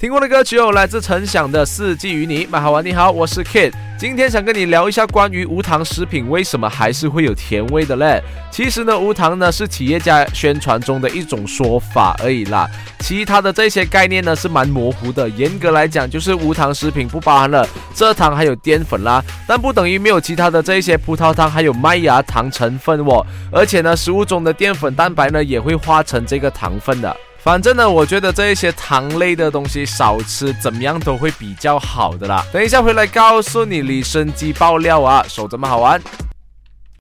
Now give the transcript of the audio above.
听过的歌曲有来自陈响的《四季与你》。麦好玩，你好，我是 Kid。今天想跟你聊一下关于无糖食品为什么还是会有甜味的嘞？其实呢，无糖呢是企业家宣传中的一种说法而已啦。其他的这些概念呢是蛮模糊的。严格来讲，就是无糖食品不包含了蔗糖还有淀粉啦，但不等于没有其他的这些葡萄糖还有麦芽糖成分哦。而且呢，食物中的淀粉蛋白呢也会化成这个糖分的。反正呢，我觉得这一些糖类的东西少吃，怎么样都会比较好的啦。等一下回来告诉你李生基爆料啊，手这么好玩。